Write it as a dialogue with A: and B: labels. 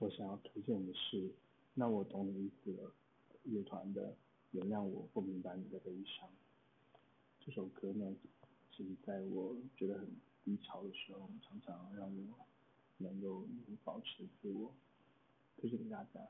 A: 我想要推荐的是《那我懂你意思了》乐团的《原谅我不明白你的悲伤》。这首歌呢，是在我觉得很低潮的时候，常常让我能够保持自我，推荐给大家。